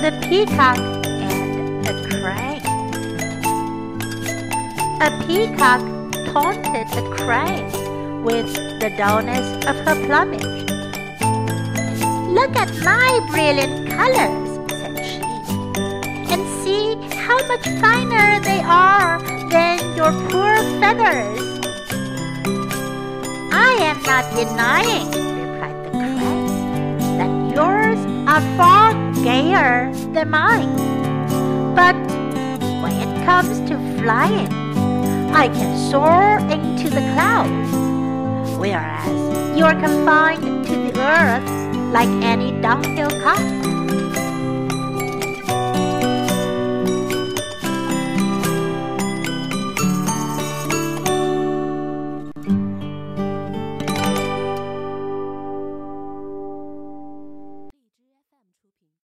the peacock and the crane. A peacock taunted the crane with the dullness of her plumage. Look at my brilliant colors, said she, and see how much finer they are than your poor feathers. I am not denying, replied the crane, that yours are far gayer than mine. But when it comes to flying, I can soar into the clouds, whereas you are confined to the earth like any dunghill cock.